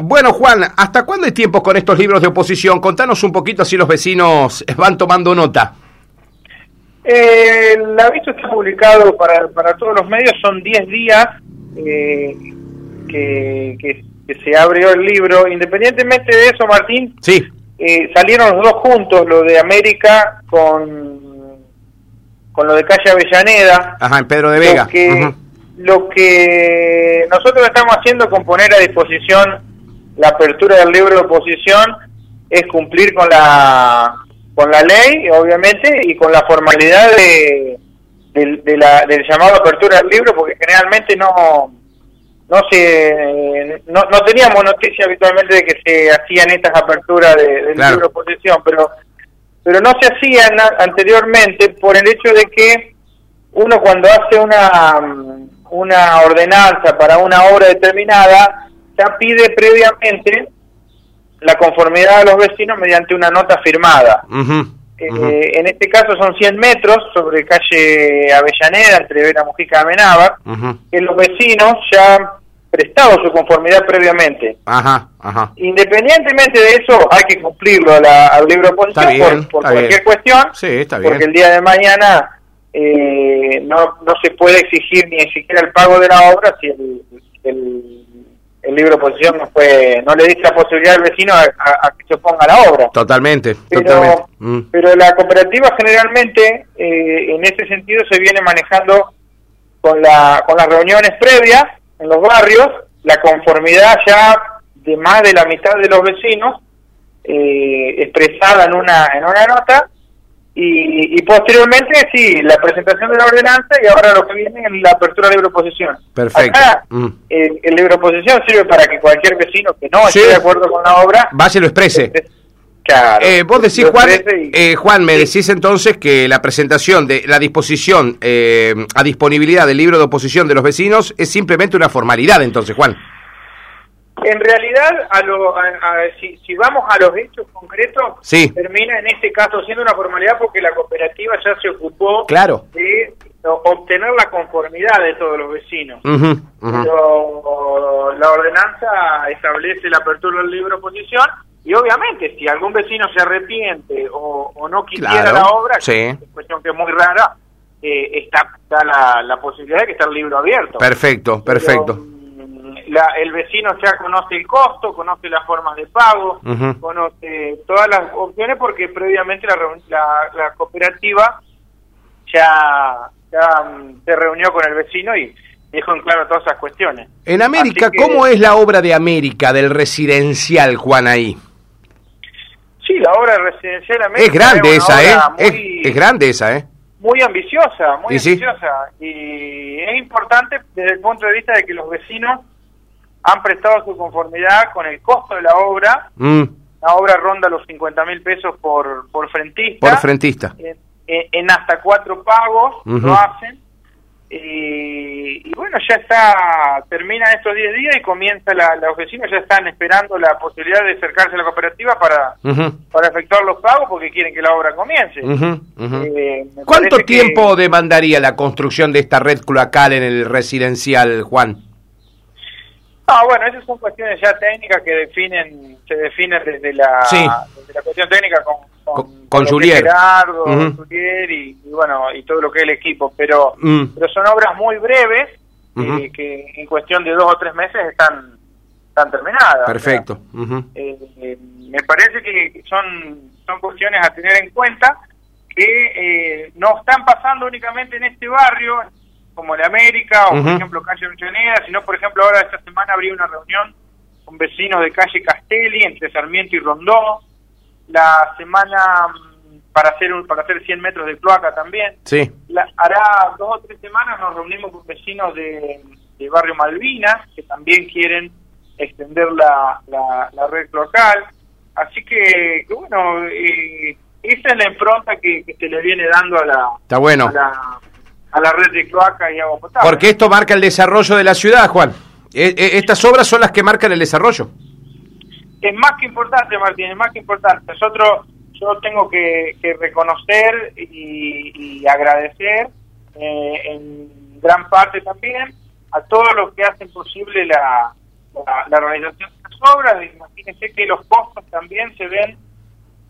Bueno, Juan, ¿hasta cuándo hay tiempo con estos libros de oposición? Contanos un poquito así los vecinos van tomando nota. Eh, el aviso está publicado para, para todos los medios, son 10 días eh, que, que, se abrió el libro. Independientemente de eso, Martín, sí. Eh, salieron los dos juntos, lo de América con, con lo de Calle Avellaneda. Ajá, en Pedro de Vega. Lo que, lo que nosotros estamos haciendo con poner a disposición la apertura del libro de oposición es cumplir con la con la ley, obviamente, y con la formalidad de, de, la, del llamado apertura del libro, porque generalmente no no se no, no teníamos noticia habitualmente de que se hacían estas aperturas de, del libro de oposición, pero pero no se hacían anteriormente por el hecho de que uno cuando hace una una ordenanza para una obra determinada ya pide previamente la conformidad de los vecinos mediante una nota firmada. Eh, en este caso son 100 metros sobre calle Avellaneda, entre Vera Mujica y Amenábar, que los vecinos ya han prestado su conformidad previamente. Independientemente de eso, hay que cumplirlo al libro de oposición por, cualquier cuestión, porque el día de mañana eh, no, no se puede exigir ni siquiera el pago de la obra si el, el, libro de oposición no, fue, no le dice la posibilidad al vecino a, que se oponga a la obra. Totalmente, pero, mm. Pero la cooperativa generalmente, eh, en ese sentido, se viene manejando con, la, con las reuniones previas en los barrios, la conformidad ya de más de la mitad de los vecinos, eh, expresada en una, en una nota, y, posteriormente, sí, la presentación de la ordenanza y ahora lo que viene es la apertura de libre oposición. Perfecto. Mm. el, el, libre oposición sirve para que cualquier vecino que no esté de acuerdo con la obra... Vaya lo exprese. Claro. Eh, vos decís, Juan, eh, Juan, me decís entonces que la presentación de la disposición eh, a disponibilidad del libro de oposición de los vecinos es simplemente una formalidad, entonces, Juan. En realidad, a lo, si, vamos a los hechos concretos, termina en este caso siendo una formalidad porque la cooperativa ya se ocupó de obtener la conformidad de todos los vecinos. Pero la ordenanza establece la apertura del libro de oposición y obviamente si algún vecino se arrepiente o, no quisiera la obra, que es cuestión que es muy rara, eh, está, la, la, posibilidad de que esté el libro abierto. Perfecto, perfecto el vecino ya conoce el costo, conoce las formas de pago, conoce todas las opciones porque previamente la, la, cooperativa ya, mm, se reunió con el vecino y dejó en claro todas esas cuestiones. En América, ¿cómo es la obra de América del residencial, Juan, ahí? Sí, la obra residencial América es grande esa, ¿eh? es, grande esa, ¿eh? Muy ambiciosa, muy ambiciosa. Y es importante desde el punto de vista de que los vecinos han prestado su conformidad con el costo de la obra. Mm. La obra ronda los 50 mil pesos por, por frentista. Por frentista. En, hasta cuatro pagos lo hacen. Y, bueno, ya está, termina estos 10 días y comienza la, la oficina, ya están esperando la posibilidad de acercarse a la cooperativa para, para efectuar los pagos porque quieren que la obra comience. Eh, ¿Cuánto tiempo demandaría la construcción de esta red cloacal en el residencial, Juan? Ah, bueno, esas son cuestiones ya técnicas que definen, se definen desde la, la cuestión técnica con, con, con, Julier. Gerardo, Julier y, bueno, y todo lo que es el equipo, pero, mm. pero son obras muy breves y que en cuestión de dos o tres meses están, están terminadas. Perfecto. Eh, eh, me parece que son, son cuestiones a tener en cuenta que eh, no están pasando únicamente en este barrio, como el América o por ejemplo calle Avellaneda, sino por ejemplo ahora esta semana habría una reunión con vecinos de calle Castelli entre Sarmiento y Rondó, la semana mm, para hacer un, para hacer 100 metros de cloaca también. Sí. hará dos o tres semanas nos reunimos con vecinos de, barrio Malvinas que también quieren extender la, la, red cloacal. Así que, bueno, eh, esa es la impronta que, se le viene dando a la, Está bueno. a la, a la red de cloaca y agua potable. Porque esto marca el desarrollo de la ciudad, Juan. E, e, estas obras son las que marcan el desarrollo. Es más que importante, Martín, es más que importante. Nosotros, yo tengo que, reconocer y, agradecer eh, en gran parte también a todos los que hacen posible la, la, realización de las obras. Imagínense que los costos también se ven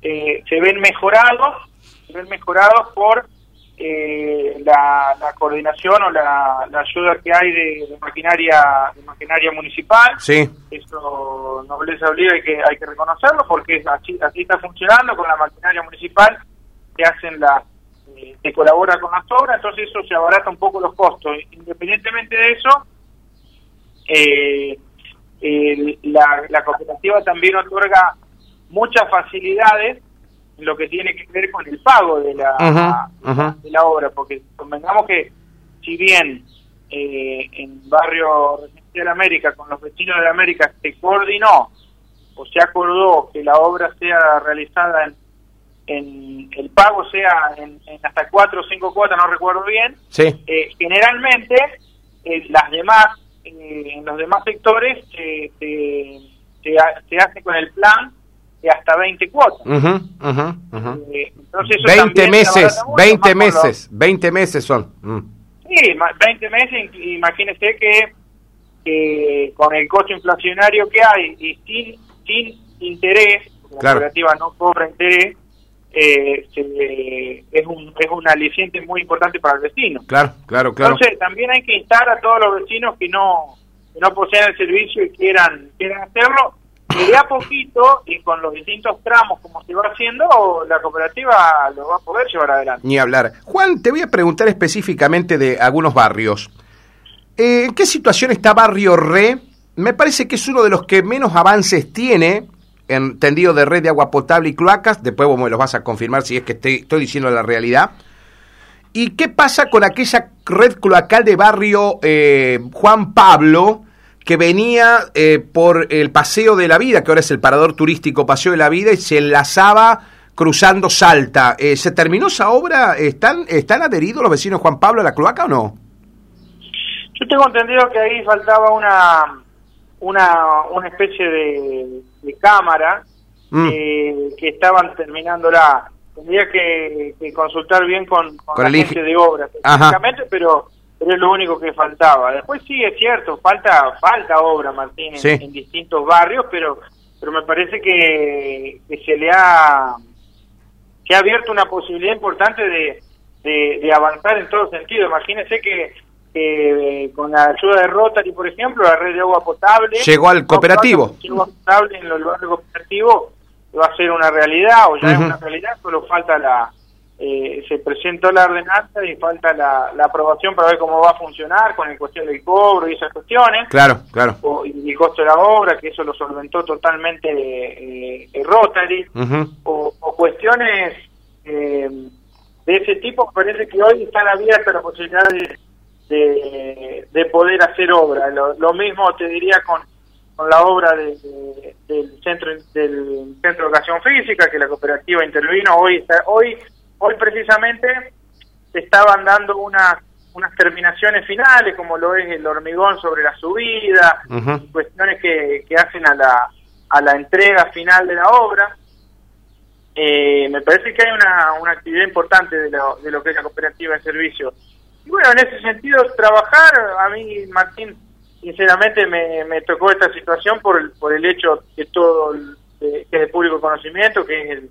eh, se ven mejorados, se ven mejorados por eh, la, coordinación o la, ayuda que hay de, maquinaria de maquinaria municipal. Sí. Eso no les obliga y que hay que reconocerlo porque así, así está funcionando con la maquinaria municipal que hacen la eh, que colabora con las obras, entonces eso se abarata un poco los costos. Independientemente de eso, eh, la, la cooperativa también otorga muchas facilidades lo que tiene que ver con el pago de la, De la obra, porque convengamos que si bien eh, en Barrio Residencial América, con los vecinos de América, se coordinó o se acordó que la obra sea realizada en, en el pago sea en, hasta cuatro o cinco cuotas, no recuerdo bien, sí. Eh, generalmente eh, las demás, en los demás sectores se, se hace con el plan de hasta 20 cuotas. Eh, entonces 20 meses, 20 meses, 20 meses son. Mm. Sí, 20 meses, imagínese que, con el costo inflacionario que hay y sin, sin interés, la cooperativa no cobra interés, eh, es un es un aliciente muy importante para el vecino. Claro, claro, claro. Entonces también hay que instar a todos los vecinos que no que no poseen el servicio y quieran quieran hacerlo y de a poquito y con los distintos tramos como se va haciendo, la cooperativa lo va a poder llevar adelante. Ni hablar. Juan, te voy a preguntar específicamente de algunos barrios. Eh, ¿En qué situación está Barrio Re? Me parece que es uno de los que menos avances tiene en tendido de red de agua potable y cloacas. Después vos me los vas a confirmar si es que estoy diciendo la realidad. ¿Y qué pasa con aquella red cloacal de barrio eh, Juan Pablo? Que venía eh, por el Paseo de la Vida, que ahora es el parador turístico Paseo de la Vida, y se enlazaba cruzando Salta. Eh, ¿Se terminó esa obra? ¿Están, ¿Están adheridos los vecinos Juan Pablo a la cloaca o no? Yo tengo entendido que ahí faltaba una una, una especie de, cámara mm. que estaban terminándola. Tendría que, consultar bien con, con, la gente de obra, pero pero es lo único que faltaba. Después sí es cierto, falta falta obra, Martín, en, distintos barrios, pero pero me parece que, se le ha se ha abierto una posibilidad importante de, de, avanzar en todo sentido. Imagínense que con la ayuda de Rotary, por ejemplo, la red de agua potable llegó al cooperativo. Agua potable en los barrios cooperativos va a ser una realidad o ya es una realidad, solo falta la eh, se presentó la ordenanza y falta la, aprobación para ver cómo va a funcionar con el cuestión del cobro y esas cuestiones. Claro, claro. y el costo de la obra, que eso lo solventó totalmente eh, Rotary. o, cuestiones eh, de ese tipo, parece que hoy están abiertas las posibilidades de, de, poder hacer obra. Lo, mismo te diría con, con la obra del centro del centro de educación física que la cooperativa intervino hoy está, hoy hoy precisamente se estaban dando unas unas terminaciones finales, como lo es el hormigón sobre la subida, cuestiones que, que hacen a la, a la entrega final de la obra. Eh, me parece que hay una, una actividad importante de lo, de lo que es la cooperativa de servicios. Y bueno, en ese sentido, trabajar, a mí, Martín, sinceramente me, me tocó esta situación por el, por el hecho que todo, que es de público conocimiento, que es el,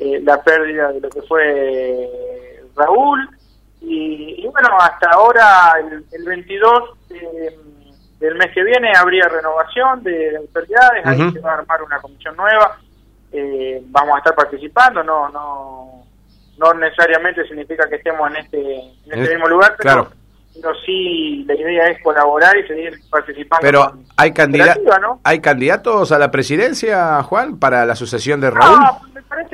eh, la pérdida de lo que fue Raúl. Y, bueno, hasta ahora, el, 22 del mes que viene, habría renovación de autoridades, ahí se va a armar una comisión nueva. Eh, vamos a estar participando, no no no necesariamente significa que estemos en este, en este mismo lugar, pero pero sí la idea es colaborar y seguir participando. Pero hay, hay candidatos a la presidencia, Juan, para la sucesión de Raúl. No,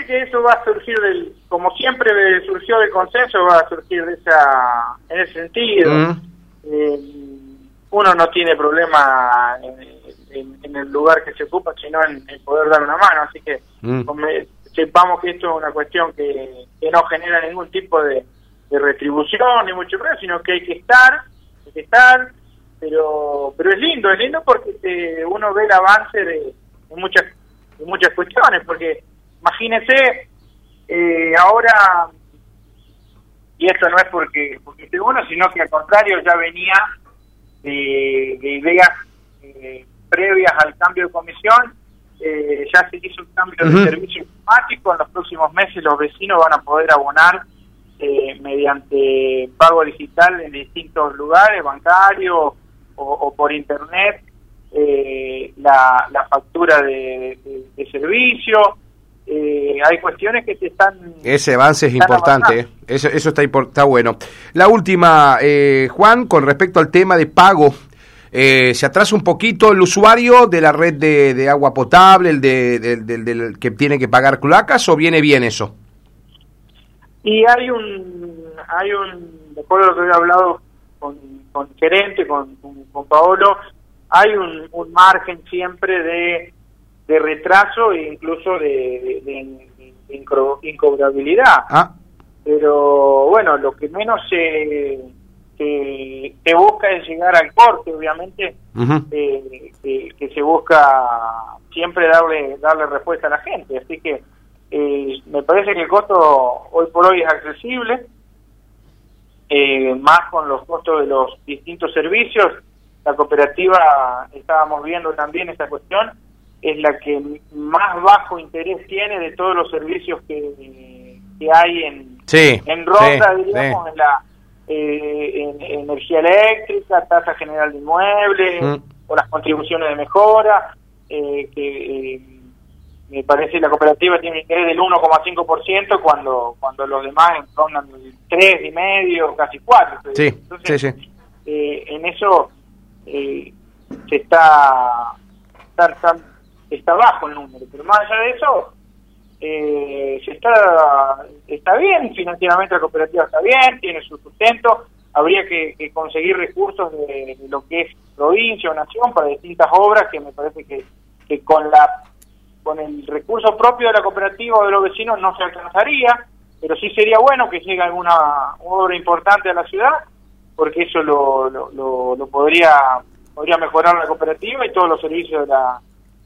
que eso va a surgir del, como siempre surgió del consenso, va a surgir de esa, en ese sentido. Mm. Eh, uno no tiene problema en, el lugar que se ocupa, sino en, poder dar una mano, así que mm. sepamos que esto es una cuestión que no genera ningún tipo de de retribución ni mucho menos, sino que hay que estar, hay que estar, pero pero es lindo, es lindo porque uno ve el avance de, muchas de muchas cuestiones, porque imagínese eh, ahora y esto no es porque porque esté uno, sino que al contrario ya venía de, ideas eh, previas al cambio de comisión, eh, ya se hizo un cambio de servicio informático, en los próximos meses los vecinos van a poder abonar eh, mediante pago digital en distintos lugares, bancarios o, por internet, eh, la, factura de, servicio. Hay cuestiones que se están... Ese avance es importante, eso, eso está, está bueno. La última, Juan, con respecto al tema de pago eh, se atrasa un poquito el usuario de la red de, agua potable, el de, del que tiene que pagar cloacas, o viene bien eso? Y hay un, hay un, de acuerdo a lo que he hablado con, con gerente, con, con, Paolo, hay un, un margen siempre de, de retraso e incluso de, de, incobrabilidad. Ah. Pero bueno, lo que menos se que busca es llegar al corte, obviamente, eh, que, se busca siempre darle darle respuesta a la gente. Así que eh, me parece que el costo hoy por hoy es accesible, eh, más con los costos de los distintos servicios. La cooperativa, estábamos viendo también esta cuestión, es la que más bajo interés tiene de todos los servicios que, que hay en, en Ronda, diríamos, en la eh, en, energía eléctrica, tasa general de inmuebles, mm. o las contribuciones de mejora, eh, que eh, me parece la cooperativa tiene interés del 1,5% cuando cuando los demás rondan el 3,5%, casi 4%. Sí, Entonces, Eh, en eso eh, se está, está, está, está bajo el número, pero más allá de eso, eh, se está, está bien, financieramente la cooperativa está bien, tiene su sustento, habría que, conseguir recursos de, lo que es provincia o nación para distintas obras que me parece que, que con la con el recurso propio de la cooperativa o de los vecinos no se alcanzaría, pero sí sería bueno que llegue alguna obra importante a la ciudad, porque eso lo, lo, lo podría podría mejorar la cooperativa y todos los servicios de la,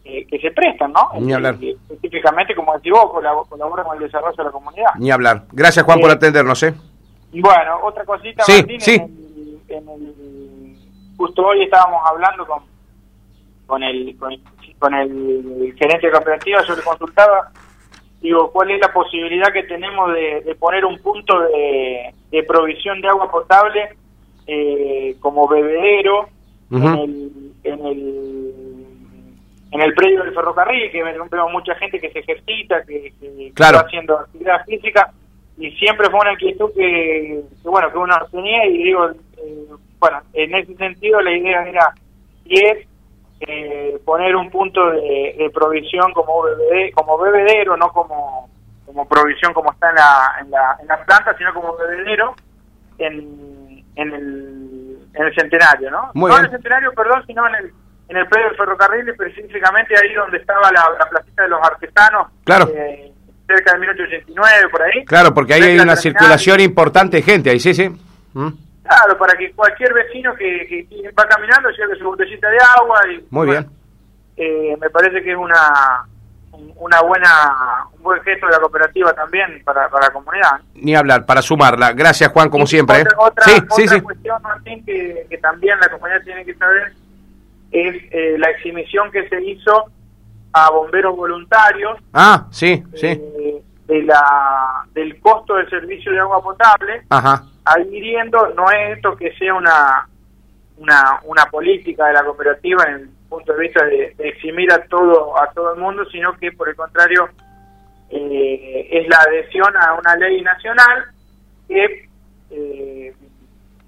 que se prestan, ¿no? Ni hablar. específicamente, como decís vos, colabora con el desarrollo de la comunidad. Ni hablar. Gracias, Juan, por eh, atendernos, ¿eh? Bueno, otra cosita, sí, Martín, sí. En el, justo hoy estábamos hablando con, con, el, con, el, gerente de cooperativa, yo le consultaba, digo, ¿cuál es la posibilidad que tenemos de, poner un punto de, provisión de agua potable eh, como bebedero en el, en el en el predio del ferrocarril, que vemos mucha gente que se ejercita, que, está haciendo actividad física, y siempre fue una inquietud que, bueno, que uno tenía, y digo, eh, bueno, en ese sentido la idea era, y es eh, poner un punto de, provisión como, como bebedero, no como, como provisión como está en la, en la, en la planta, sino como bebedero en, en, el, en el centenario, ¿no? no en el centenario, perdón, sino en el en el predio del ferrocarril, específicamente ahí donde estaba la, la placita de los artesanos. Claro. Eh, cerca de 1889, por ahí. Claro, porque ahí hay una circulación importante de gente, ahí sí, sí. Mm. Claro, para que cualquier vecino que, va caminando lleve su botellita de agua. y Muy bien. Eh, me parece que es una una buena un buen gesto de la cooperativa también para, para la comunidad. Ni hablar, para sumarla. Gracias, Juan, como siempre. Otra, ¿eh? sí, sí, cuestión, Martín, que, que también la comunidad tiene que saber es eh, la exhibición que se hizo a bomberos voluntarios. Ah, sí, sí. Eh, de la, del costo del servicio de agua potable, Ajá. adhiriendo, no es esto que sea una, una, una política de la cooperativa en el punto de vista de, eximir a todo, a todo el mundo, sino que por el contrario eh, es la adhesión a una ley nacional que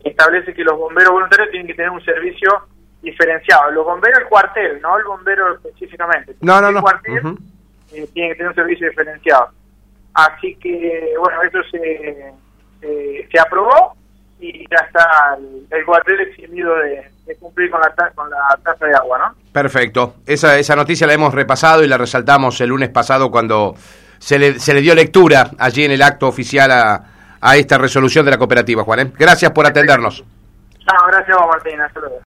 establece que los bomberos voluntarios tienen que tener un servicio diferenciado. Los bomberos el cuartel, no el bombero específicamente. No, no, el no. cuartel eh, tiene que tener un servicio diferenciado. Así que, bueno, eso se, se aprobó y ya está el, cuartel eximido de, cumplir con la, con la tasa de agua, ¿no? Perfecto. Esa, esa noticia la hemos repasado y la resaltamos el lunes pasado cuando se le, se le dio lectura allí en el acto oficial a, a esta resolución de la cooperativa, Juan. ¿eh? Gracias por atendernos. No, gracias Martín. Hasta luego.